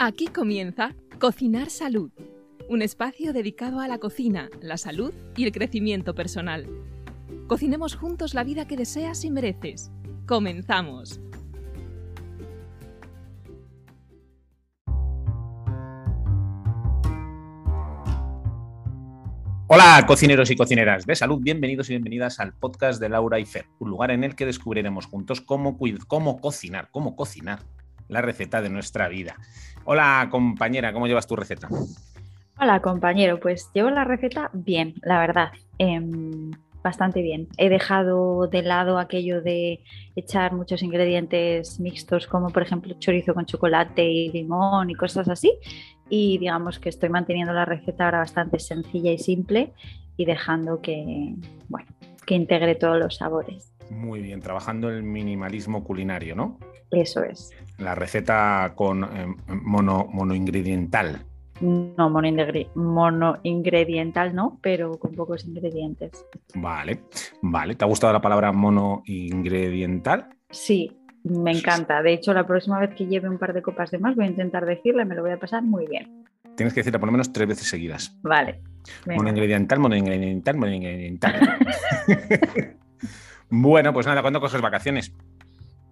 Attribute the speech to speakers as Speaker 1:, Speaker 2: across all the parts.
Speaker 1: Aquí comienza Cocinar Salud, un espacio dedicado a la cocina, la salud y el crecimiento personal. Cocinemos juntos la vida que deseas y mereces. Comenzamos.
Speaker 2: Hola, cocineros y cocineras de salud, bienvenidos y bienvenidas al podcast de Laura y Fer, un lugar en el que descubriremos juntos cómo, cómo cocinar, cómo cocinar la receta de nuestra vida. Hola, compañera, ¿cómo llevas tu receta?
Speaker 3: Hola, compañero, pues llevo la receta bien, la verdad. Em, bastante bien. He dejado de lado aquello de echar muchos ingredientes mixtos, como por ejemplo chorizo con chocolate y limón y cosas así. Y digamos que estoy manteniendo la receta ahora bastante sencilla y simple y dejando que, bueno, que integre todos los sabores.
Speaker 2: Muy bien, trabajando el minimalismo culinario, ¿no?
Speaker 3: Eso es.
Speaker 2: La receta con eh, mono, monoingrediental.
Speaker 3: No, mono ingrediental no, pero con pocos ingredientes.
Speaker 2: Vale, vale. ¿Te ha gustado la palabra mono ingrediental?
Speaker 3: Sí, me encanta. De hecho, la próxima vez que lleve un par de copas de más voy a intentar decirle, me lo voy a pasar muy bien.
Speaker 2: Tienes que decirla por lo menos tres veces seguidas.
Speaker 3: Vale.
Speaker 2: Mono ingrediental, mono ingrediental, mono ingrediental. bueno, pues nada, ¿cuándo coges vacaciones?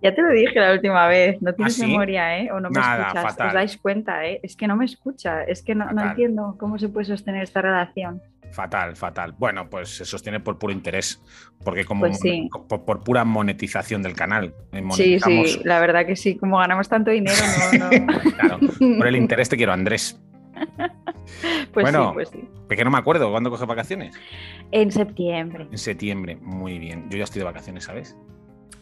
Speaker 3: Ya te lo dije la última vez, no tienes
Speaker 2: ¿Ah,
Speaker 3: memoria, ¿eh? O no me escuchas, os dais cuenta, ¿eh? Es que no me escucha, es que no, entiendo cómo se puede sostener esta relación.
Speaker 2: Fatal, fatal. Bueno, pues se sostiene por puro interés, porque como
Speaker 3: pues
Speaker 2: por, pura monetización del canal.
Speaker 3: Eh, sí, sí, la verdad que sí, como ganamos tanto dinero, no,
Speaker 2: claro, por el interés te quiero, Andrés.
Speaker 3: pues
Speaker 2: bueno,
Speaker 3: sí, pues sí.
Speaker 2: Que no me acuerdo, ¿cuándo coges vacaciones?
Speaker 3: En septiembre.
Speaker 2: En septiembre, muy bien. Yo ya estoy de vacaciones, ¿sabes?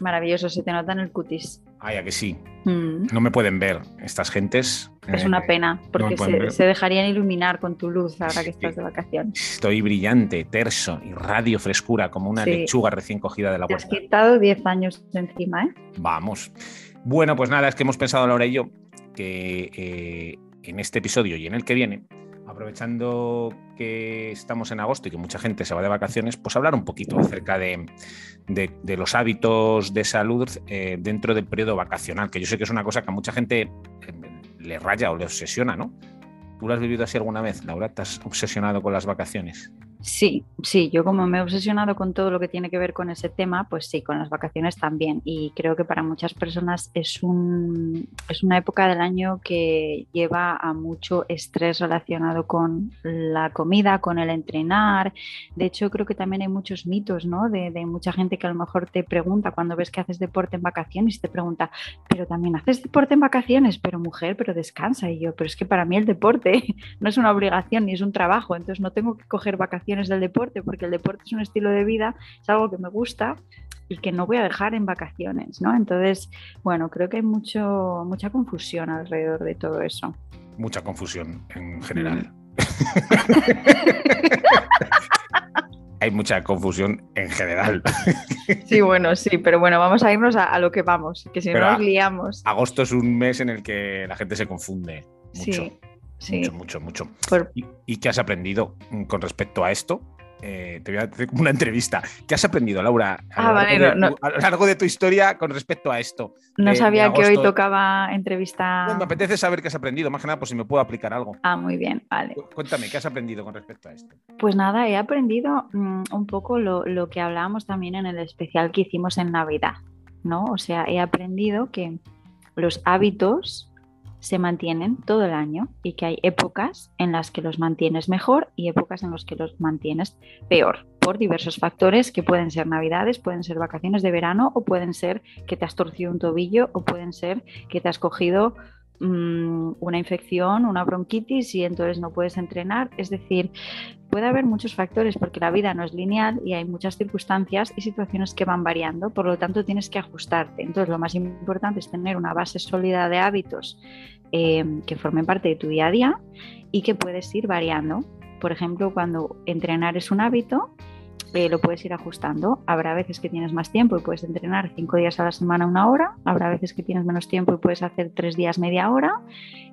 Speaker 3: Maravilloso, se te nota en el cutis.
Speaker 2: Ay, a que sí. Mm. No me pueden ver estas gentes.
Speaker 3: Es una eh, pena, porque se, dejarían iluminar con tu luz ahora que estás de vacaciones.
Speaker 2: Estoy brillante, terso y radio frescura, como una lechuga recién cogida de la
Speaker 3: huerta. Te has quitado 10 años encima, ¿eh?
Speaker 2: Vamos. Bueno, pues nada, es que hemos pensado Laura y yo que eh, en este episodio y en el que viene aprovechando que estamos en agosto y que mucha gente se va de vacaciones, pues hablar un poquito acerca de, los hábitos de salud eh, dentro del periodo vacacional, que yo sé que es una cosa que a mucha gente eh, le raya o le obsesiona, ¿no? ¿Tú lo has vivido así alguna vez, Laura? ¿Te has obsesionado con las vacaciones?
Speaker 3: Sí, sí, yo como me he obsesionado con todo lo que tiene que ver con ese tema, pues sí, con las vacaciones también. Y creo que para muchas personas es, un, es una época del año que lleva a mucho estrés relacionado con la comida, con el entrenar. De hecho, creo que también hay muchos mitos, ¿no? De, de mucha gente que a lo mejor te pregunta cuando ves que haces deporte en vacaciones, te pregunta, pero también haces deporte en vacaciones, pero mujer, pero descansa. Y yo, pero es que para mí el deporte no es una obligación ni es un trabajo, entonces no tengo que coger vacaciones del deporte, porque el deporte es un estilo de vida, es algo que me gusta y que no voy a dejar en vacaciones, ¿no? Entonces, bueno, creo que hay mucho, mucha confusión alrededor de todo eso.
Speaker 2: Mucha confusión en general. Hay mucha confusión en general.
Speaker 3: Sí, bueno, sí, pero bueno, vamos a irnos a, lo que vamos, que si no nos liamos.
Speaker 2: Agosto es un mes en el que la gente se confunde mucho. Mucho, mucho, mucho. ¿Y, qué has aprendido con respecto a esto? Eh, te voy a hacer una entrevista. ¿Qué has aprendido, Laura, a, lo largo de tu historia con respecto a esto?
Speaker 3: No sabía que hoy tocaba entrevista.
Speaker 2: me apetece saber qué has aprendido, más que nada, por si me puedo aplicar algo.
Speaker 3: Ah, muy bien, vale.
Speaker 2: Cuéntame, ¿qué has aprendido con respecto a esto?
Speaker 3: Pues nada, he aprendido mm, un poco lo, lo que hablábamos también en el especial que hicimos en Navidad, ¿no? O sea, he aprendido que los hábitos se mantienen todo el año y que hay épocas en las que los mantienes mejor y épocas en las que los mantienes peor por diversos factores que pueden ser navidades, pueden ser vacaciones de verano o pueden ser que te has torcido un tobillo o pueden ser que te has cogido mm, una infección, una bronquitis y entonces no puedes entrenar. Es decir, puede haber muchos factores porque la vida no es lineal y hay muchas circunstancias y situaciones que van variando, por lo tanto tienes que ajustarte. Entonces lo más importante es tener una base sólida de hábitos Em, que formen parte de tu día a día y que puedes ir variando. Por ejemplo, cuando entrenar es un hábito, eh, lo puedes ir ajustando. Habrá veces que tienes más tiempo y puedes entrenar cinco días a la semana una hora. Habrá veces que tienes menos tiempo y puedes hacer tres días media hora.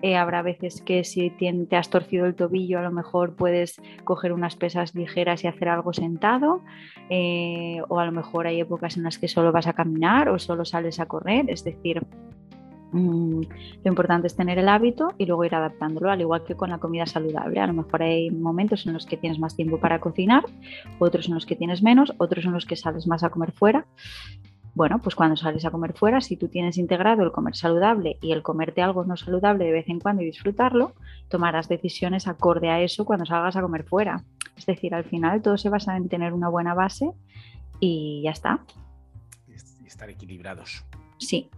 Speaker 3: Eh, habrá veces que si te has torcido el tobillo a lo mejor puedes coger unas pesas ligeras y hacer algo sentado. Eh, o a lo mejor hay épocas en las que solo vas a caminar o solo sales a correr. Es decir, Mm, lo importante es tener el hábito y luego ir adaptándolo, al igual que con la comida saludable. A lo mejor hay momentos en los que tienes más tiempo para cocinar, otros en los que tienes menos, otros en los que sales más a comer fuera. Bueno, pues cuando sales a comer fuera, si tú tienes integrado el comer saludable y el comerte algo no saludable de vez en cuando y disfrutarlo, tomarás decisiones acorde a eso cuando salgas a comer fuera. Es decir, al final todo se basa en tener una buena base y ya está.
Speaker 2: Estar equilibrados.
Speaker 3: Sí,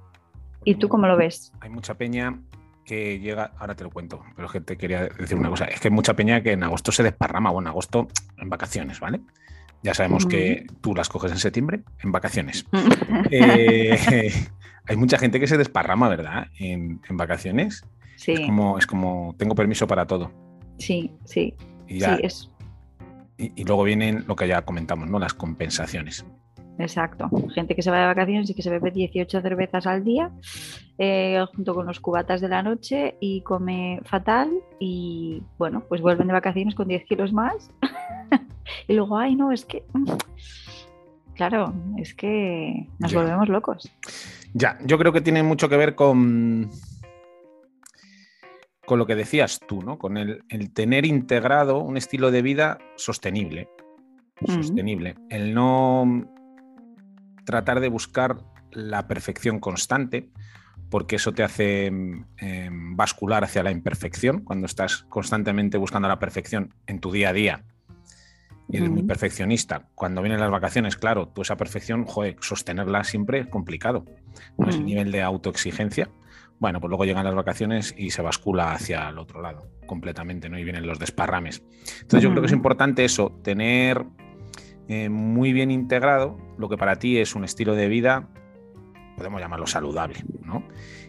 Speaker 3: ¿Y tú cómo lo ves?
Speaker 2: Hay mucha peña que llega, ahora te lo cuento, pero es que te quería decir una cosa, es que hay mucha peña que en agosto se desparrama, bueno, en agosto en vacaciones, ¿vale? Ya sabemos que tú las coges en septiembre, en vacaciones. Eh, hay mucha gente que se desparrama, ¿verdad? En, vacaciones. Sí. Es como, es como, tengo permiso para todo.
Speaker 3: Sí, sí.
Speaker 2: Y, sí, es... y luego vienen lo que ya comentamos, ¿no? Las compensaciones.
Speaker 3: Exacto. Gente que se va de vacaciones y que se bebe 18 cervezas al día, eh, junto con los cubatas de la noche y come fatal y bueno, pues vuelven de vacaciones con 10 kilos más. y luego, ay, no, es que... Mm, claro, es que nos volvemos locos.
Speaker 2: Ya, yo creo que tiene mucho que ver con, con lo que decías tú, ¿no? Con el, tener integrado un estilo de vida sostenible. Sostenible. El no tratar de buscar la perfección constante, porque eso te hace em, bascular hacia la imperfección cuando estás constantemente buscando la perfección en tu día a día. Y eres muy perfeccionista. Cuando vienen las vacaciones, claro, tú esa perfección, joder, sostenerla siempre es complicado. ¿no? Es el nivel de autoexigencia. Bueno, pues luego llegan las vacaciones y se bascula hacia el otro lado completamente, ¿no? Y vienen los desparrames. Entonces yo creo que es importante eso, tener eh, muy bien integrado lo que para ti es un estilo de vida, podemos llamarlo saludable, ¿no?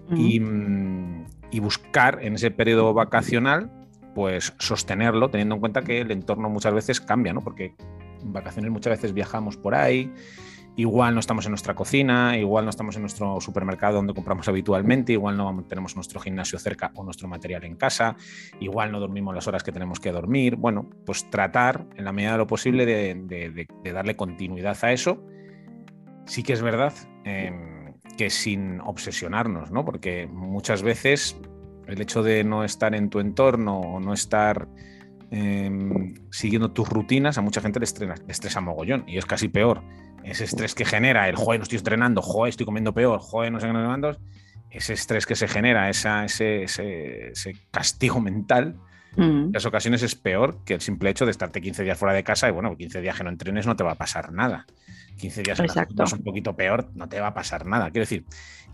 Speaker 2: Mm, y, buscar en ese periodo vacacional, pues sostenerlo, teniendo en cuenta que el entorno muchas veces cambia, ¿no? Porque en vacaciones muchas veces viajamos por ahí, igual no estamos en nuestra cocina, igual no estamos en nuestro supermercado donde compramos habitualmente, igual no tenemos nuestro gimnasio cerca o nuestro material en casa, igual no dormimos las horas que tenemos que dormir. Bueno, pues tratar en la medida de lo posible de, darle continuidad a eso. Sí que es verdad em, que sin obsesionarnos, ¿no? Porque muchas veces el hecho de no estar en tu entorno o no estar em, siguiendo tus rutinas, a mucha gente le estresa, le estresa mogollón y es casi peor. Ese estrés que genera el, joder, no estoy entrenando, joder, estoy comiendo peor, joder, no sé qué, no mando, ese estrés que se genera, ese, castigo mental, mm. en las ocasiones es peor que el simple hecho de estarte 15 días fuera de casa y bueno, 15 días que no entrenes no te va a pasar nada. 15 días es un poquito peor, no te va a pasar nada. Quiero decir,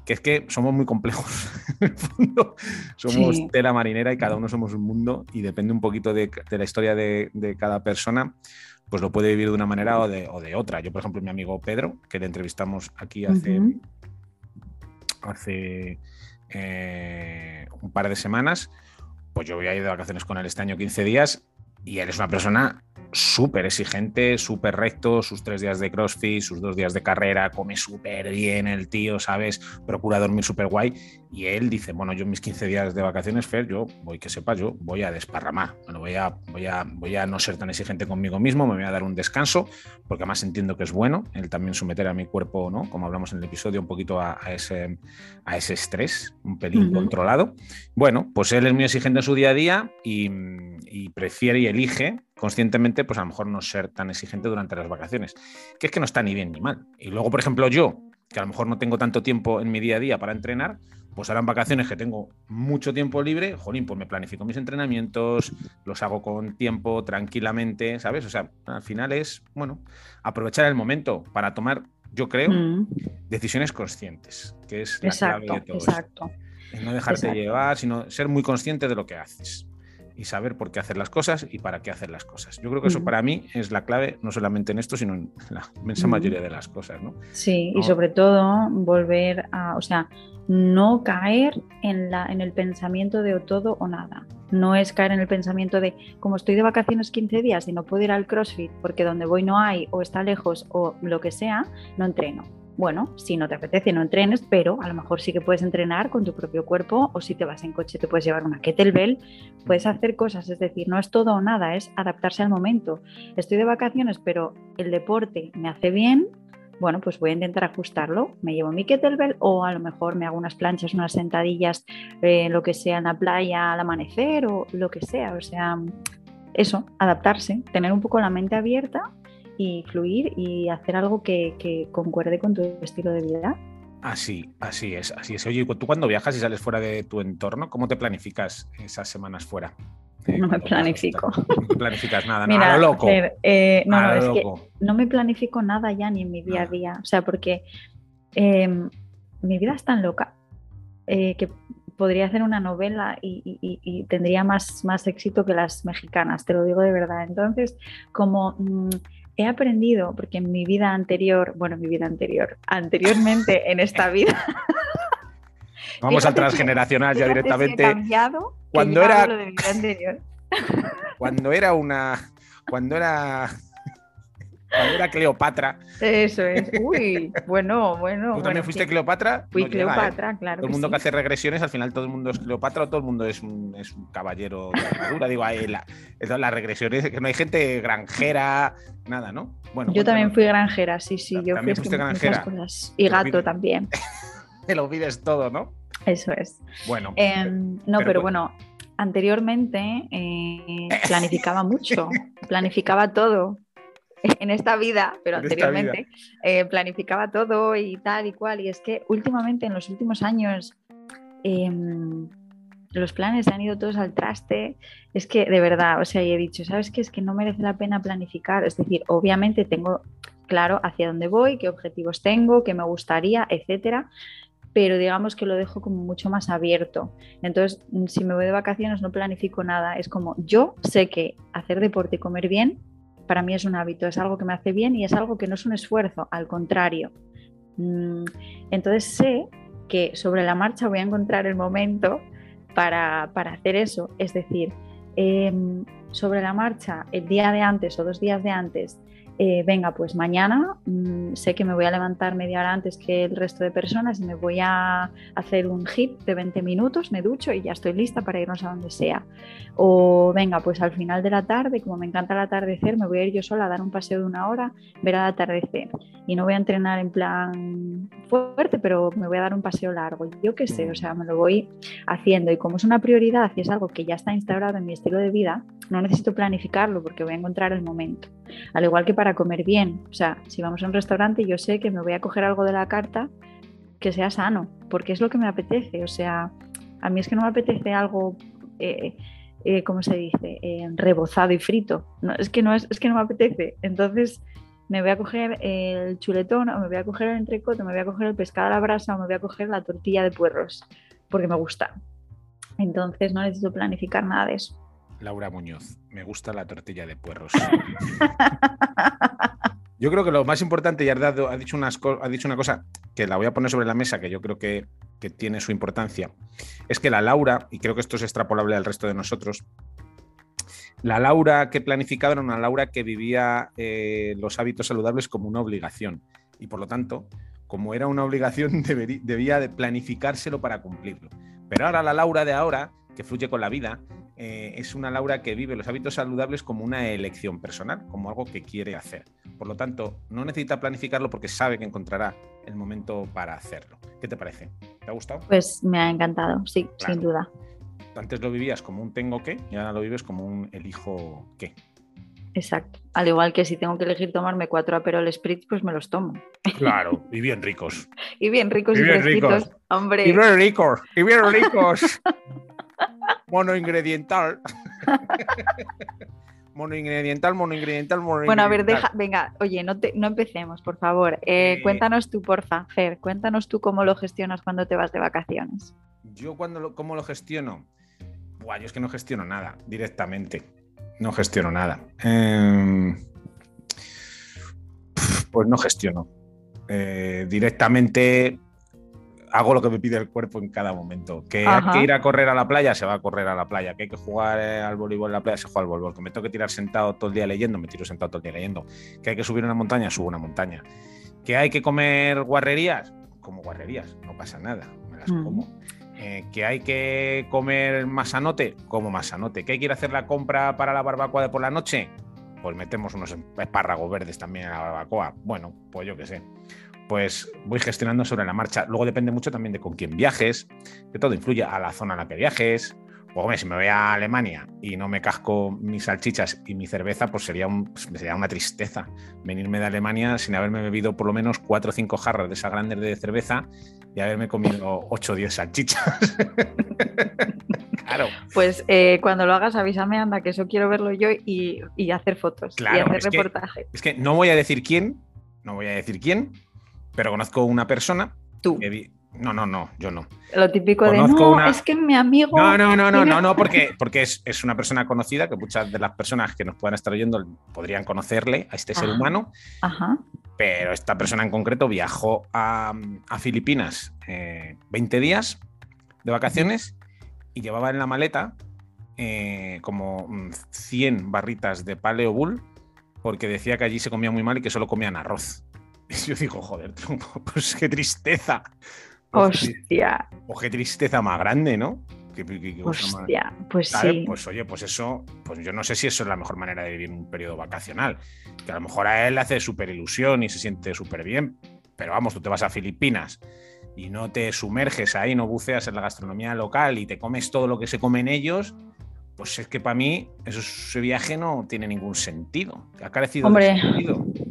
Speaker 2: que es que somos muy complejos. en el fondo, somos tela marinera y cada uno somos un mundo y depende un poquito de, la historia de, de, cada persona pues lo puede vivir de una manera o de, otra. Yo, por ejemplo, mi amigo Pedro, que le entrevistamos aquí hace, hace eh, un par de semanas, pues yo voy a ir de vacaciones con él este año 15 días y él es una persona súper exigente, súper recto, sus tres días de CrossFit, sus dos días de carrera, come súper bien el tío, ¿sabes? Procura dormir súper guay. Y él dice, bueno, yo mis 15 días de vacaciones, Fer, yo voy, que sepa, yo voy a desparramar. Bueno, voy a, voy, a, voy a no ser tan exigente conmigo mismo, me voy a dar un descanso, porque además entiendo que es bueno el también someter a mi cuerpo, ¿no? Como hablamos en el episodio, un poquito a, ese, a ese estrés, un pelín controlado. Bueno, pues él es muy exigente en su día a día y, y prefiere y elige conscientemente, pues a lo mejor no ser tan exigente durante las vacaciones, que es que no está ni bien ni mal. Y luego, por ejemplo, yo, que a lo mejor no tengo tanto tiempo en mi día a día para entrenar, pues ahora en vacaciones que tengo mucho tiempo libre, jolín, pues me planifico mis entrenamientos, los hago con tiempo, tranquilamente, ¿sabes? O sea, al final es, bueno, aprovechar el momento para tomar, yo creo, mm. decisiones conscientes, que es la clave de todo. Exacto. No dejarte llevar, sino ser muy consciente de lo que haces y saber por qué hacer las cosas y para qué hacer las cosas. Yo creo que eso para mí es la clave, no solamente en esto, sino en la inmensa mayoría de las cosas. ¿no?
Speaker 3: Sí, y sobre todo volver a, o sea, no caer en, la, en el pensamiento de o todo o nada. No es caer en el pensamiento de, como estoy de vacaciones 15 días y no puedo ir al CrossFit porque donde voy no hay o está lejos o lo que sea, no entreno bueno, si no te apetece, no entrenes, pero a lo mejor sí que puedes entrenar con tu propio cuerpo o si te vas en coche te puedes llevar una kettlebell, puedes hacer cosas, es decir, no es todo o nada, es adaptarse al momento. Estoy de vacaciones, pero el deporte me hace bien, bueno, pues voy a intentar ajustarlo. Me llevo mi kettlebell o a lo mejor me hago unas planchas, unas sentadillas, eh, lo que sea en la playa al amanecer o lo que sea. O sea, eso, adaptarse, tener un poco la mente abierta y fluir y hacer algo que, que concuerde con tu estilo de vida.
Speaker 2: Así, así es, así es. Oye, tú cuando viajas y sales fuera de tu entorno, ¿cómo te planificas esas semanas fuera?
Speaker 3: Eh, no me planifico.
Speaker 2: No planificas nada, nada, loco.
Speaker 3: Eh, no, no, es que no me planifico nada ya ni en mi día a día. O sea, porque em, mi vida es tan loca eh, que podría hacer una novela y, tendría más, más éxito que las mexicanas, te lo digo de verdad. Entonces, como mm, he aprendido, porque en mi vida anterior, bueno, en mi vida anterior, anteriormente en esta vida.
Speaker 2: Vamos al transgeneracional ya directamente. Cambiado cuando era. Cuando era una. Cuando era. Cuando era Cleopatra.
Speaker 3: Eso es. Uy, bueno, bueno.
Speaker 2: ¿Tú también fuiste Cleopatra?
Speaker 3: Fui ¿eh? Cleopatra, claro.
Speaker 2: Todo el mundo que hace regresiones, al final todo el mundo es Cleopatra o todo el mundo es un, es un caballero de armadura. Digo, ahí la, las regresiones, que no hay gente granjera, nada, ¿no?
Speaker 3: Bueno, yo también fui granjera, sí, sí. Yo también fuiste granjera. Y gato también.
Speaker 2: Te lo vives todo, ¿no?
Speaker 3: Eso es.
Speaker 2: Bueno.
Speaker 3: Em, no, pero, bueno, anteriormente eh, planificaba mucho, planificaba todo en esta vida, pero anteriormente eh, planificaba todo y tal y cual. Y es que últimamente, en los últimos años, em, los planes han ido todos al traste. Es que de verdad, o sea, y he dicho, ¿sabes qué? Es que no merece la pena planificar. Es decir, obviamente tengo claro hacia dónde voy, qué objetivos tengo, qué me gustaría, etcétera pero digamos que lo dejo como mucho más abierto. Entonces, si me voy de vacaciones no planifico nada, es como yo sé que hacer deporte y comer bien para mí es un hábito, es algo que me hace bien y es algo que no es un esfuerzo, al contrario. Mm, entonces sé que sobre la marcha voy a encontrar el momento para, hacer eso, es decir, em, sobre la marcha, el día de antes o dos días de antes, eh, venga, pues mañana mm, sé que me voy a levantar media hora antes que el resto de personas y me voy a hacer un hit de 20 minutos, me ducho y ya estoy lista para irnos a donde sea. O venga, pues al final de la tarde, como me encanta el atardecer, me voy a ir yo sola a dar un paseo de una hora, ver al atardecer. Y no voy a entrenar en plan fuerte, pero me voy a dar un paseo largo. Yo qué sé, o sea, me lo voy haciendo. Y como es una prioridad y es algo que ya está instaurado en mi estilo de vida, no necesito planificarlo porque voy a encontrar el momento. Al igual que para comer bien. O sea, si vamos a un restaurante, yo sé que me voy a coger algo de la carta que sea sano, porque es lo que me apetece. O sea, a mí es que no me apetece algo, eh, eh, ¿cómo se dice? Eh, rebozado y frito. No, es, que no es, es que no me apetece. Entonces, me voy a coger el chuletón, o me voy a coger el entrecote, o me voy a coger el pescado a la brasa, o me voy a coger la tortilla de puerros, porque me gusta. Entonces, no necesito planificar nada de eso.
Speaker 2: Laura Muñoz, me gusta la tortilla de puerros. yo creo que lo más importante, y ha, dicho, ha dicho una cosa que la voy a poner sobre la mesa, que yo creo que, tiene su importancia, es que la Laura, y creo que esto es extrapolable al resto de nosotros, la Laura que planificaba era una Laura que vivía eh, los hábitos saludables como una obligación. Y por lo tanto, como era una obligación, debía de planificárselo para cumplirlo. Pero ahora la Laura de ahora, que fluye con la vida, eh, es una Laura que vive los hábitos saludables como una elección personal, como algo que quiere hacer. Por lo tanto, no necesita planificarlo porque sabe que encontrará el momento para hacerlo. ¿Qué te parece? ¿Te ha gustado?
Speaker 3: Pues me ha encantado, sí, sin duda.
Speaker 2: Antes lo vivías como un tengo que y ahora lo vives como un elijo qué.
Speaker 3: Exacto. Al igual que si tengo que elegir tomarme cuatro Aperol Spritz, pues me los tomo.
Speaker 2: Claro, y bien ricos.
Speaker 3: y bien ricos y, bien ricos. hombre.
Speaker 2: Y bien ricos, y bien ricos. monoingrediental. monoingrediental, monoingrediental, monoingrediental.
Speaker 3: Bueno, a ver, deja, venga, oye, no, no empecemos, por favor. Eh, cuéntanos tú, porfa, Fer, cuéntanos tú cómo lo gestionas cuando te vas de vacaciones.
Speaker 2: Yo cuando lo, cómo lo gestiono. Buah, yo es que no gestiono nada directamente. No gestiono nada. Em, pues no gestiono. Eh, directamente hago lo que me pide el cuerpo en cada momento. Que hay que ir a correr a la playa, se va a correr a la playa. Que hay que jugar eh, al voleibol en la playa, se juega al voleibol. Que me tengo que tirar sentado todo el día leyendo, me tiro sentado todo el día leyendo. Que hay que subir una montaña, subo una montaña. Que hay que comer guarrerías, como guarrerías, no pasa nada, me las mm. como. Eh, que hay que comer masanote, como masanote. Que hay que ir a hacer la compra para la barbacoa de por la noche, pues metemos unos espárragos verdes también a la barbacoa. Bueno, pues yo qué sé. Pues voy gestionando sobre la marcha. Luego depende mucho también de con quién viajes, de todo influye a la zona a la que viajes, pues hombre, si me voy a Alemania y no me casco mis salchichas y mi cerveza, pues sería, un, pues sería una tristeza venirme de Alemania sin haberme bebido por lo menos cuatro o cinco jarras de esas grandes de cerveza y haberme comido ocho o diez salchichas. claro.
Speaker 3: Pues eh, cuando lo hagas, avísame, anda, que eso quiero verlo yo y, hacer fotos y hacer reportaje.
Speaker 2: es que no voy a decir quién, no voy a decir quién, pero conozco una persona.
Speaker 3: Tú.
Speaker 2: No, no, no, yo no.
Speaker 3: Lo típico de no, es que mi amigo.
Speaker 2: No, no, no, no, no, no, porque, porque es, una persona conocida que muchas de las personas que nos puedan estar oyendo podrían conocerle a este ser humano.
Speaker 3: Ajá.
Speaker 2: Pero esta persona en concreto viajó a, Filipinas 20 eh, días de vacaciones y llevaba en la maleta eh, como 100 mm, barritas de Paleo Bull porque decía que allí se comía muy mal y que solo comían arroz. Yo digo, joder, pues qué tristeza.
Speaker 3: Hostia.
Speaker 2: O qué tristeza más grande, ¿no?
Speaker 3: Hostia, pues sí.
Speaker 2: Pues oye, pues eso, pues yo no sé si eso es la mejor manera de vivir un periodo vacacional. Que a lo mejor a él le hace súper ilusión y se siente súper bien. Pero vamos, tú te vas a Filipinas y no te sumerges ahí, no buceas en la gastronomía local y te comes todo lo que se comen ellos, pues es que para mí eso, ese viaje no tiene ningún sentido. Ha carecido
Speaker 3: Hombre,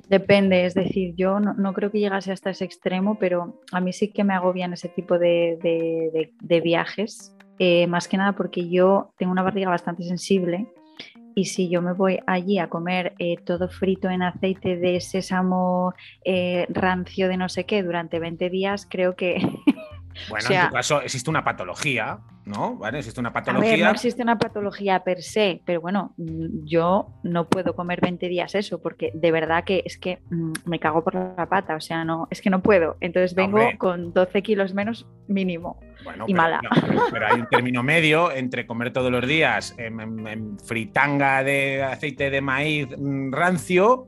Speaker 3: depende, es decir, yo no, creo que llegase hasta ese extremo, pero a mí sí que me agobian ese tipo de, viajes, eh, más que nada porque yo tengo una barriga bastante sensible y si yo me voy allí a comer eh, todo frito en aceite de sésamo eh, rancio de no sé qué durante 20 días, creo que
Speaker 2: Bueno, en tu caso existe una patología, ¿no? ¿Vale? Existe una patología.
Speaker 3: no existe una patología per se, pero bueno, yo no puedo comer 20 días eso, porque de verdad que es que mm, me cago por la pata, o sea, no, es que no puedo. Entonces vengo con 12 kilos menos mínimo. y mala.
Speaker 2: pero, hay un término medio entre comer todos los días en fritanga de aceite de maíz mm, rancio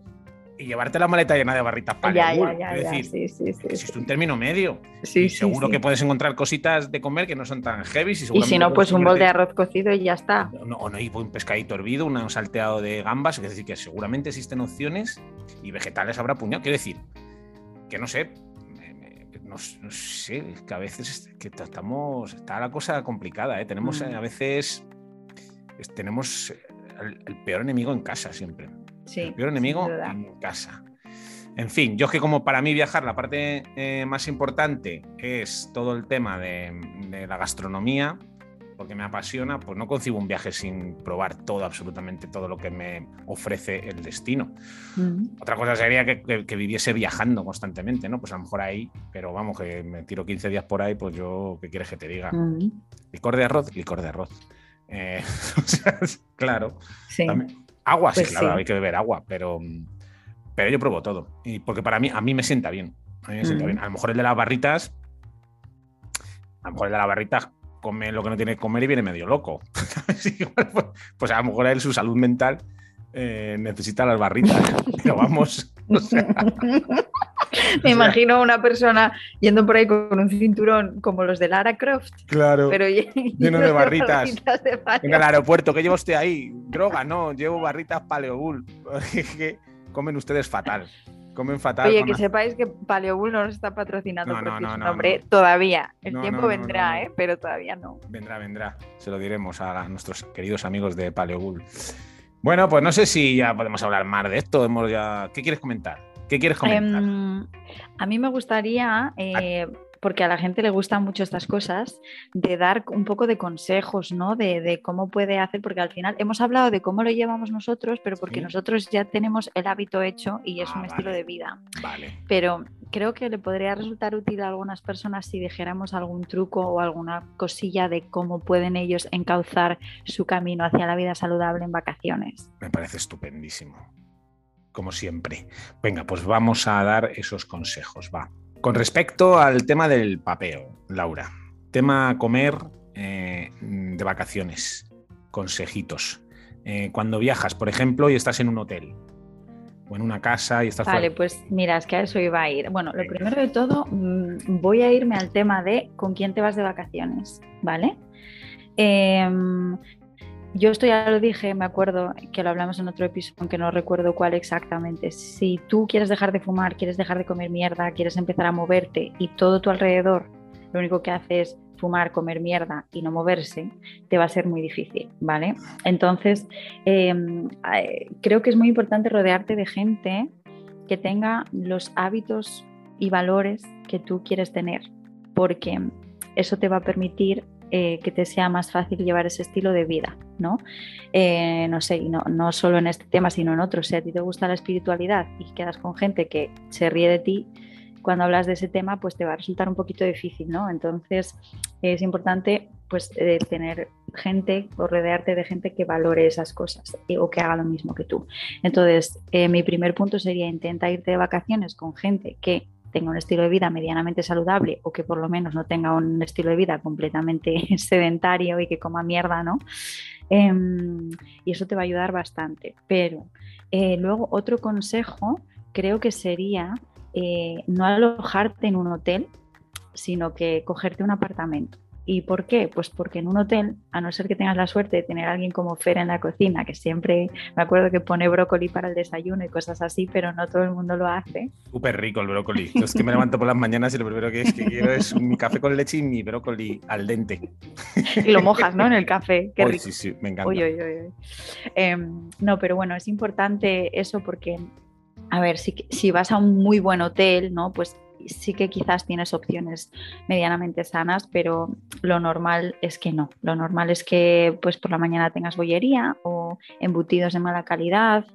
Speaker 2: y llevarte la maleta llena de barritas para
Speaker 3: ya, ya, ya, es decir, sí, sí, sí,
Speaker 2: existe un término medio.
Speaker 3: Sí,
Speaker 2: seguro que puedes encontrar cositas de comer que no son tan heavy.
Speaker 3: Y, y si no, pues un bol de arroz cocido y ya está.
Speaker 2: O no, o no y un pescadito hervido, un salteado de gambas. Es decir, que seguramente existen opciones y vegetales habrá puñado. Quiero decir, que no sé, no, sé, que a veces que estamos, está la cosa complicada, ¿eh? tenemos mm. a veces tenemos el, peor enemigo en casa siempre.
Speaker 3: Sí,
Speaker 2: el peor enemigo en casa. En fin, yo es que como para mí viajar la parte eh, más importante es todo el tema de, la gastronomía, porque me apasiona, pues no concibo un viaje sin probar todo, absolutamente todo lo que me ofrece el destino. Otra cosa sería que, viviese viajando constantemente, ¿no? Pues a lo mejor ahí, pero vamos, que me tiro 15 días por ahí, pues yo, ¿qué quieres que te diga? Licor de arroz, licor de arroz. Eh, claro.
Speaker 3: Sí.
Speaker 2: Agua, sí, pues claro, hay que beber agua, pero, pero yo pruebo todo. Y porque para mí, a mí me sienta bien. A mí me sienta bien. A lo mejor el de las barritas, a lo mejor el de las barritas come lo que no tiene que comer y viene medio loco. Pues, pues, a lo mejor él, su salud mental, eh, necesita las barritas. Pero vamos.
Speaker 3: Me imagino a una persona yendo por ahí con un cinturón como los de Lara Croft.
Speaker 2: Claro.
Speaker 3: Pero
Speaker 2: lleno de barritas. en el aeropuerto, ¿qué lleva usted ahí? Droga, no, llevo barritas Paleobull. comen ustedes fatal. Comen fatal.
Speaker 3: Oye, que sepáis que Paleobull no nos está patrocinando no, no, no, todavía. El tiempo vendrá, ¿eh? pero todavía no.
Speaker 2: Vendrá, vendrá. Se lo diremos a nuestros queridos amigos de Paleobull. Bueno, pues no sé si ya podemos hablar más de esto. Hemos ya... ¿Qué quieres comentar? ¿Qué quieres comentar? Em,
Speaker 3: a mí me gustaría, eh, porque a la gente le gustan mucho estas cosas, de dar un poco de consejos, ¿no? De, cómo puede hacer, porque al final hemos hablado de cómo lo llevamos nosotros, pero porque nosotros ya tenemos el hábito hecho y es ah, un estilo de vida.
Speaker 2: Vale.
Speaker 3: Pero creo que le podría resultar útil a algunas personas si dijéramos algún truco o alguna cosilla de cómo pueden ellos encauzar su camino hacia la vida saludable en vacaciones.
Speaker 2: Me parece estupendísimo como siempre. Venga, pues vamos a dar esos consejos, va. Con respecto al tema del papeo, Laura, tema comer eh, de vacaciones, consejitos. Eh, cuando viajas, por ejemplo, y estás en un hotel o en una casa y estás...
Speaker 3: Vale, pues mira, es que a eso iba a ir. Bueno, lo primero de todo, mm, voy a irme al tema de con quién te vas de vacaciones, ¿vale? Em, yo esto ya lo dije, me acuerdo que lo hablamos en otro episodio, aunque no recuerdo cuál exactamente. Si tú quieres dejar de fumar, quieres dejar de comer mierda, quieres empezar a moverte y todo tu alrededor lo único que hace es fumar, comer mierda y no moverse, te va a ser muy difícil, ¿vale? Entonces, em, eh, creo que es muy importante rodearte de gente que tenga los hábitos y valores que tú quieres tener, porque eso te va a permitir eh, que te sea más fácil llevar ese estilo de vida, ¿no? Eh, no sé, y no, no, solo en este tema, sino en otros. Si a ti te gusta la espiritualidad y quedas con gente que se ríe de ti, cuando hablas de ese tema, pues te va a resultar un poquito difícil, ¿no? Entonces es importante pues eh, tener gente o rodearte de gente que valore esas cosas o que haga lo mismo que tú. Entonces, mi primer punto sería intentar irte de vacaciones con gente que tenga un estilo de vida medianamente saludable o que por lo menos no tenga un estilo de vida completamente sedentario y que coma mierda, ¿no? Em, y eso te va a ayudar bastante. Pero eh, luego otro consejo creo que sería eh, no alojarte en un hotel, sino que cogerte un apartamento. ¿Y por qué? Pues porque en un hotel, a no ser que tengas la suerte de tener a alguien como Fer en la cocina, que siempre me acuerdo que pone brócoli para el desayuno y cosas así, pero no todo el mundo lo hace.
Speaker 2: Súper rico el brócoli. es que me levanto por las mañanas y lo primero que, es que quiero es mi café con leche y mi brócoli al dente.
Speaker 3: Y lo mojas, ¿no? En el café.
Speaker 2: Qué rico. Sí, sí, me encanta.
Speaker 3: Em, no, pero bueno, es importante eso porque, a ver, si, si vas a un muy buen hotel, ¿no? Pues sí que quizás tienes opciones medianamente sanas, pero lo normal es que no. Lo normal es que pues por la mañana tengas bollería o embutidos de mala calidad,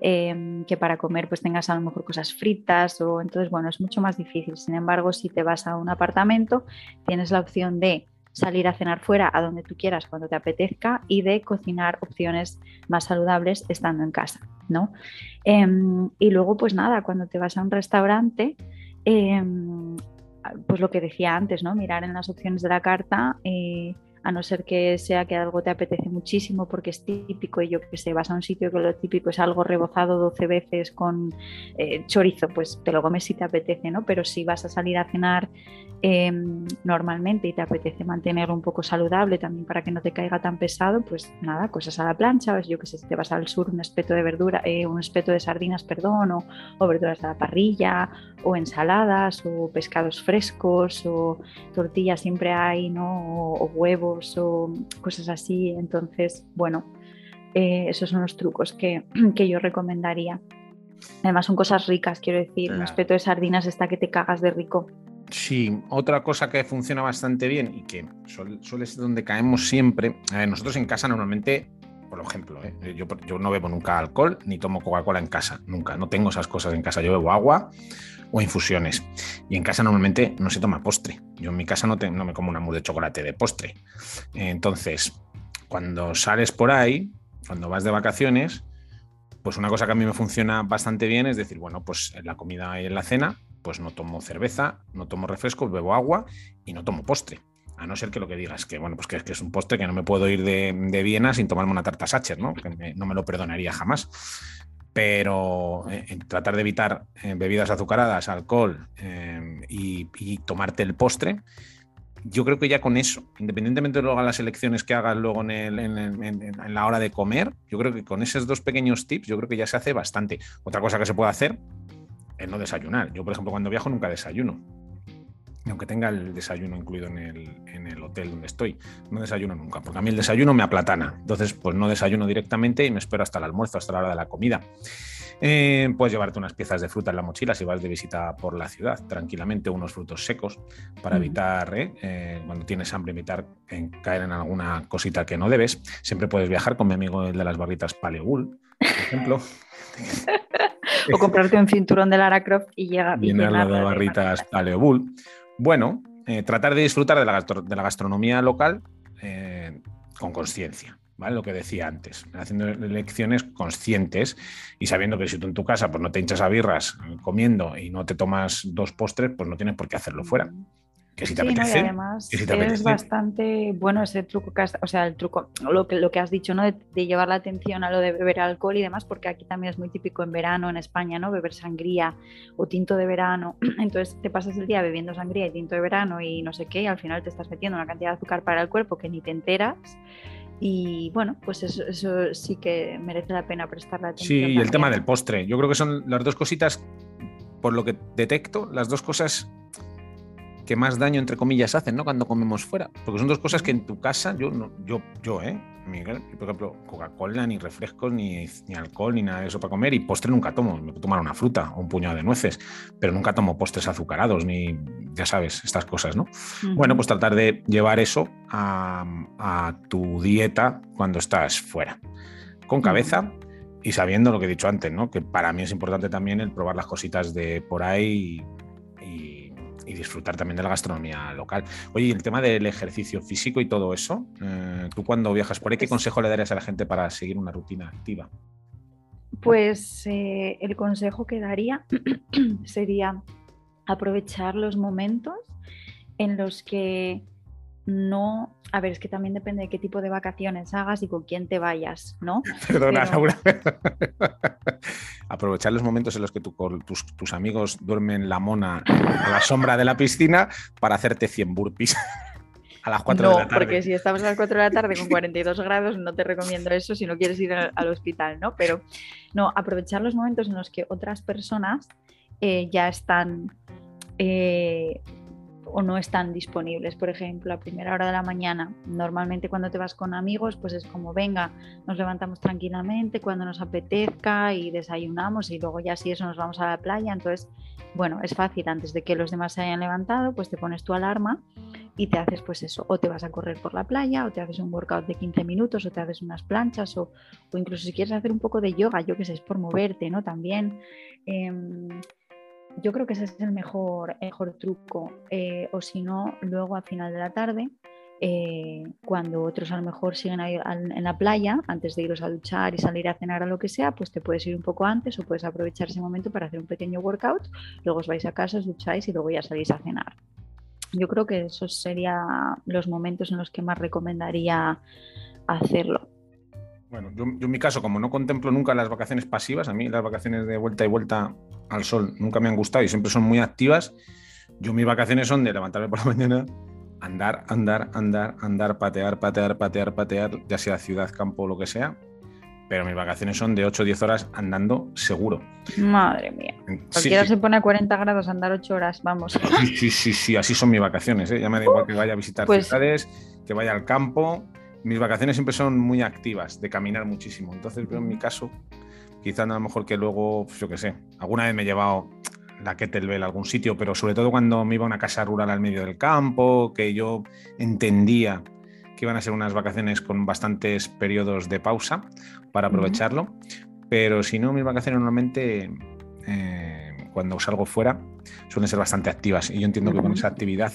Speaker 3: em, que para comer pues tengas a lo mejor cosas fritas o entonces bueno, es mucho más difícil. Sin embargo, si te vas a un apartamento, tienes la opción de salir a cenar fuera a donde tú quieras cuando te apetezca y de cocinar opciones más saludables estando en casa, ¿no? Em, y luego pues nada, cuando te vas a un restaurante, Em, pues lo que decía antes, ¿no? Mirar en las opciones de la carta, eh, a no ser que sea que algo te apetece muchísimo porque es típico y yo que sé, vas a un sitio que lo típico es algo rebozado 12 veces con eh, chorizo, pues te lo comes si te apetece, ¿no? Pero si vas a salir a cenar Em, normalmente y te apetece mantenerlo un poco saludable también para que no te caiga tan pesado, pues nada, cosas a la plancha, o yo que sé, si te vas al sur, un espeto de verdura, eh, un espeto de sardinas, perdón, o, verduras a la parrilla, o ensaladas, o pescados frescos, o tortillas siempre hay, ¿no? O, huevos, o cosas así. Entonces, bueno, eh, esos son los trucos que, que yo recomendaría. Además son cosas ricas, quiero decir, un espeto de sardinas está que te cagas de rico.
Speaker 2: Sí, otra cosa que funciona bastante bien y que suele, ser donde caemos siempre. nosotros en casa normalmente, por ejemplo, ¿eh? yo, yo, no bebo nunca alcohol ni tomo Coca-Cola en casa, nunca. No tengo esas cosas en casa. Yo bebo agua o infusiones. Y en casa normalmente no se toma postre. Yo en mi casa no, no me como una mousse de chocolate de postre. Entonces, cuando sales por ahí, cuando vas de vacaciones, pues una cosa que a mí me funciona bastante bien es decir, bueno, pues en la comida y en la cena pues no tomo cerveza, no tomo refresco, bebo agua y no tomo postre. A no ser que lo que digas, que bueno, pues que, es un postre que no me puedo ir de, Viena sin tomarme una tarta Sacher, ¿no? Que no me lo perdonaría jamás. Pero eh, tratar de evitar eh, bebidas azucaradas, alcohol eh, y, tomarte el postre, yo creo que ya con eso, independientemente de luego las elecciones que hagas luego en, en, la hora de comer, yo creo que con esos dos pequeños tips, yo creo que ya se hace bastante. Otra cosa que se puede hacer el no desayunar. Yo, por ejemplo, cuando viajo nunca desayuno. Aunque tenga el desayuno incluido en el, hotel donde estoy, no desayuno nunca, porque a mí el desayuno me aplatana. Entonces, pues no desayuno directamente y me espero hasta el almuerzo, hasta la hora de la comida. Eh, puedes llevarte unas piezas de fruta en la mochila si vas de visita por la ciudad, tranquilamente, unos frutos secos para evitar, eh, eh, cuando tienes hambre, evitar caer en alguna cosita que no debes. Siempre puedes viajar con mi amigo el de las barritas Paleul, por ejemplo.
Speaker 3: o comprarte un cinturón de Lara Croft y llega
Speaker 2: Viene la de barritas Paleobull. Bueno, eh, tratar de disfrutar de la, de la gastronomía local eh, con conciencia. ¿Vale? Lo que decía antes, haciendo elecciones conscientes y sabiendo que si tú en tu casa pues, no te hinchas a birras comiendo y no te tomas dos postres, pues no tienes por qué hacerlo fuera. Que si te apetece.
Speaker 3: además es bastante bueno ese truco que has, o sea, el truco, lo que, lo que has dicho, ¿no? De, llevar la atención a lo de beber alcohol y demás, porque aquí también es muy típico en verano en España, ¿no? Beber sangría o tinto de verano. Entonces te pasas el día bebiendo sangría y tinto de verano y no sé qué, y al final te estás metiendo una cantidad de azúcar para el cuerpo que ni te enteras Y bueno, pues eso, eso sí que merece la pena prestarle atención.
Speaker 2: Sí, y el tema del postre. Yo creo que son las dos cositas, por lo que detecto, las dos cosas que más daño, entre comillas, hacen, ¿no? Cuando comemos fuera. Porque son dos cosas que en tu casa, yo, no, yo, yo, ¿eh? Miguel, por ejemplo, Coca-Cola, ni refrescos, ni, ni alcohol, ni nada de eso para comer. Y postre nunca tomo. Me puedo tomar una fruta o un puñado de nueces, pero nunca tomo postres azucarados, ni, ya sabes, estas cosas, ¿no? Bueno, pues tratar de llevar eso a, a tu dieta cuando estás fuera. Con cabeza y sabiendo lo que he dicho antes, ¿no? Que para mí es importante también el probar las cositas de por ahí y, disfrutar también de la gastronomía local. Oye, y el tema del ejercicio físico y todo eso, eh, tú cuando viajas por ahí, ¿qué consejo le darías a la gente para seguir una rutina activa?
Speaker 3: Pues eh, el consejo que daría sería aprovechar los momentos en los que no, a ver, es que también depende de qué tipo de vacaciones hagas y con quién te vayas, ¿no?
Speaker 2: Perdona,
Speaker 3: Pero-
Speaker 2: Laura. Aprovechar los momentos en los que tu- tus, tus amigos duermen la mona a la sombra de la piscina para hacerte 100 burpees a las 4
Speaker 3: no,
Speaker 2: de la tarde.
Speaker 3: porque si estamos a las 4 de la tarde con 42 grados, no te recomiendo eso si no quieres ir al, al hospital, ¿no? Pero no, aprovechar los momentos en los que otras personas eh, ya están eh, o no están disponibles. Por ejemplo, a primera hora de la mañana, normalmente cuando te vas con amigos, pues es como, venga, nos levantamos tranquilamente cuando nos apetezca y desayunamos y luego ya si eso nos vamos a la playa. Entonces, bueno, es fácil, antes de que los demás se hayan levantado, pues te pones tu alarma y te haces pues eso, o te vas a correr por la playa, o te haces un workout de 15 minutos, o te haces unas planchas, o, o incluso si quieres hacer un poco de yoga, yo que sé, es por moverte, ¿no? También. em, yo creo que ese es el mejor, mejor truco. eh, o si no, luego al final de la tarde, eh, cuando otros a lo mejor siguen ahí en la playa, antes de iros a duchar y salir a cenar o lo que sea, pues te puedes ir un poco antes o puedes aprovechar ese momento para hacer un pequeño workout, luego os vais a casa, os ducháis y luego ya salís a cenar. Yo creo que esos serían los momentos en los que más recomendaría hacerlo.
Speaker 2: Bueno, yo, yo en mi caso, como no contemplo nunca las vacaciones pasivas, a mí las vacaciones de vuelta y vuelta al sol nunca me han gustado y siempre son muy activas. Yo mis vacaciones son de levantarme por la mañana, andar, andar, andar, andar, patear, patear, patear, patear, ya sea ciudad, campo o lo que sea. Pero mis vacaciones son de 8 o 10 horas andando seguro.
Speaker 3: Madre mía. Cualquiera
Speaker 2: sí.
Speaker 3: se pone a 40 grados a andar 8 horas, vamos.
Speaker 2: Sí, sí, sí, sí, así son mis vacaciones. ¿eh? Ya me da igual que vaya a visitar
Speaker 3: Pues-
Speaker 2: ciudades, que vaya al campo. Mis vacaciones siempre son muy activas, de caminar muchísimo. Entonces, yo en mi caso, quizá a lo mejor que luego, pues, yo qué sé, alguna vez me he llevado la kettlebell a algún sitio, pero sobre todo cuando me iba a una casa rural al medio del campo, que yo entendía que iban a ser unas vacaciones con bastantes periodos de pausa para aprovecharlo. Pero si no, mis vacaciones normalmente, eh, cuando salgo fuera, suelen ser bastante activas. Y yo entiendo que con esa actividad,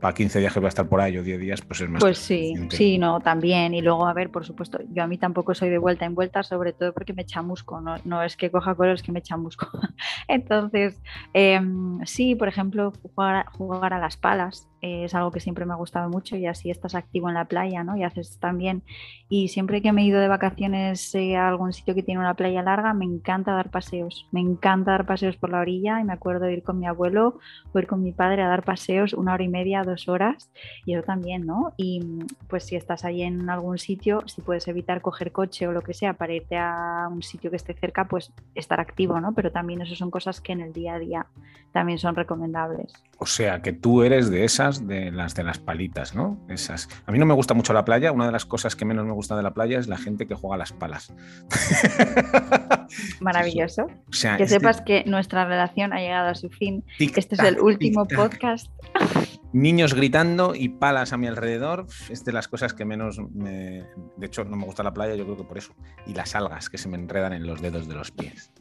Speaker 2: para 15 días que voy a estar por ahí o 10 días, pues es más.
Speaker 3: Pues sí, sí, no, también. Y luego, a ver, por supuesto, yo a mí tampoco soy de vuelta en vuelta, sobre todo porque me chamusco, no, no es que coja color, es que me chamusco. Entonces, em, sí, por ejemplo, jugar, jugar a las palas eh, es algo que siempre me ha gustado mucho y así estás activo en la playa, ¿no? Y haces también. Y siempre que me he ido de vacaciones eh, a algún sitio que tiene una playa larga, me encanta dar paseos. Me encanta dar paseos por la orilla y me acuerdo de ir con mi abuelo o ir con mi padre a dar paseos una hora y media, dos horas y eso también, ¿no? Y pues si estás ahí en algún sitio, si puedes evitar coger coche o lo que sea para irte a un sitio que esté cerca, pues estar activo, ¿no? Pero también eso son cosas que en el día a día también son recomendables.
Speaker 2: O sea, que tú eres de esas, de las de las palitas, ¿no? Esas. A mí no me gusta mucho la playa. Una de las cosas que menos me gusta de la playa es la gente que juega a las palas.
Speaker 3: Maravilloso.
Speaker 2: O sea,
Speaker 3: Que
Speaker 2: es de
Speaker 3: sepas que nuestra relación ha llegado a su fin.
Speaker 2: tic-tac,
Speaker 3: Este es el último podcast.
Speaker 2: Niños gritando y palas a mi alrededor es de las cosas que menos me... De hecho, no me gusta la playa, yo creo que por eso. Y las algas que se me enredan en los dedos de los pies.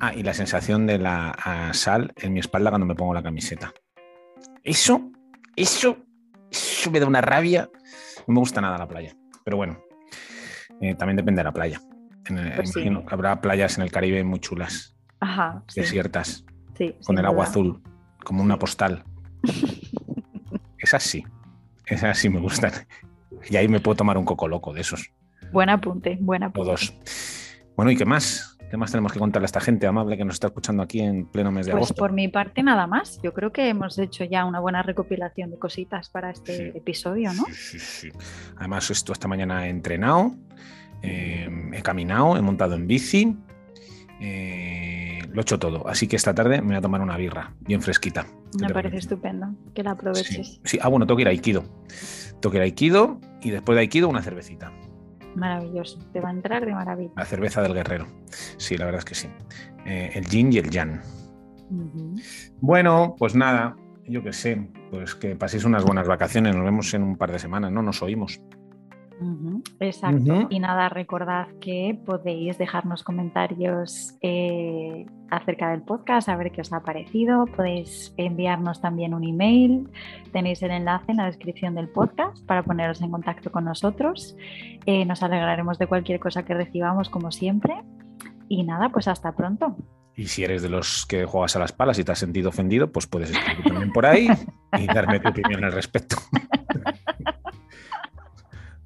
Speaker 2: Ah, y la sensación de la ah, sal en mi espalda cuando me pongo la camiseta. Eso, eso, eso me da una rabia. No me gusta nada la playa. Pero bueno, eh, también depende de la playa. En el-
Speaker 3: Pues sí.
Speaker 2: imagino que habrá playas en el Caribe muy chulas,
Speaker 3: Ajá,
Speaker 2: desiertas,
Speaker 3: sí,
Speaker 2: con el agua azul, como una postal. Esas sí, esas sí me gustan. Y ahí me puedo tomar un coco loco de esos,
Speaker 3: Buen apunte, buen
Speaker 2: o
Speaker 3: apunte.
Speaker 2: dos. Bueno, ¿y qué más? ¿Qué más tenemos que contarle a esta gente amable que nos está escuchando aquí en pleno mes de
Speaker 3: Pues
Speaker 2: agosto?
Speaker 3: por mi parte nada más. Yo creo que hemos hecho ya una buena recopilación de cositas para este
Speaker 2: Sí.
Speaker 3: episodio, ¿no?
Speaker 2: Sí, sí, sí. Además, esto esta mañana he entrenado, eh, he caminado, he montado en bici, eh, lo he hecho todo. Así que esta tarde me voy a tomar una birra, bien fresquita. ¿Qué
Speaker 3: Me parece estupendo que la
Speaker 2: Sí,
Speaker 3: aproveches.
Speaker 2: sí. Ah, bueno, tengo que ir a Aikido. Tengo que ir a Aikido y después de Aikido una cervecita.
Speaker 3: Maravilloso. Te va a entrar de maravilla.
Speaker 2: La cerveza del guerrero. Sí, la verdad es que sí. Eh, el yin y el yang.
Speaker 3: Ujú.
Speaker 2: Bueno, pues nada, yo qué sé, pues que paséis unas buenas vacaciones. Nos vemos en un par de semanas, ¿no? Nos oímos.
Speaker 3: Exacto. Y nada, recordad que podéis dejarnos comentarios eh, acerca del podcast, a ver qué os ha parecido. Podéis enviarnos también un email. Tenéis el enlace en la descripción del podcast para poneros en contacto con nosotros. Eh, nos alegraremos de cualquier cosa que recibamos, como siempre. Y nada, pues hasta pronto.
Speaker 2: Y si eres de los que juegas a las palas y te has sentido ofendido, pues puedes escribir también por ahí y darme tu opinión al respecto.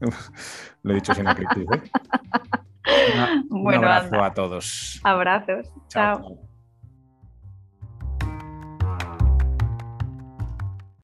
Speaker 2: Lo he dicho sin acritud. ¿eh? Un
Speaker 3: Bueno,
Speaker 2: abrazo
Speaker 3: anda.
Speaker 2: a todos.
Speaker 3: Abrazos.
Speaker 2: Chao.
Speaker 3: Chao.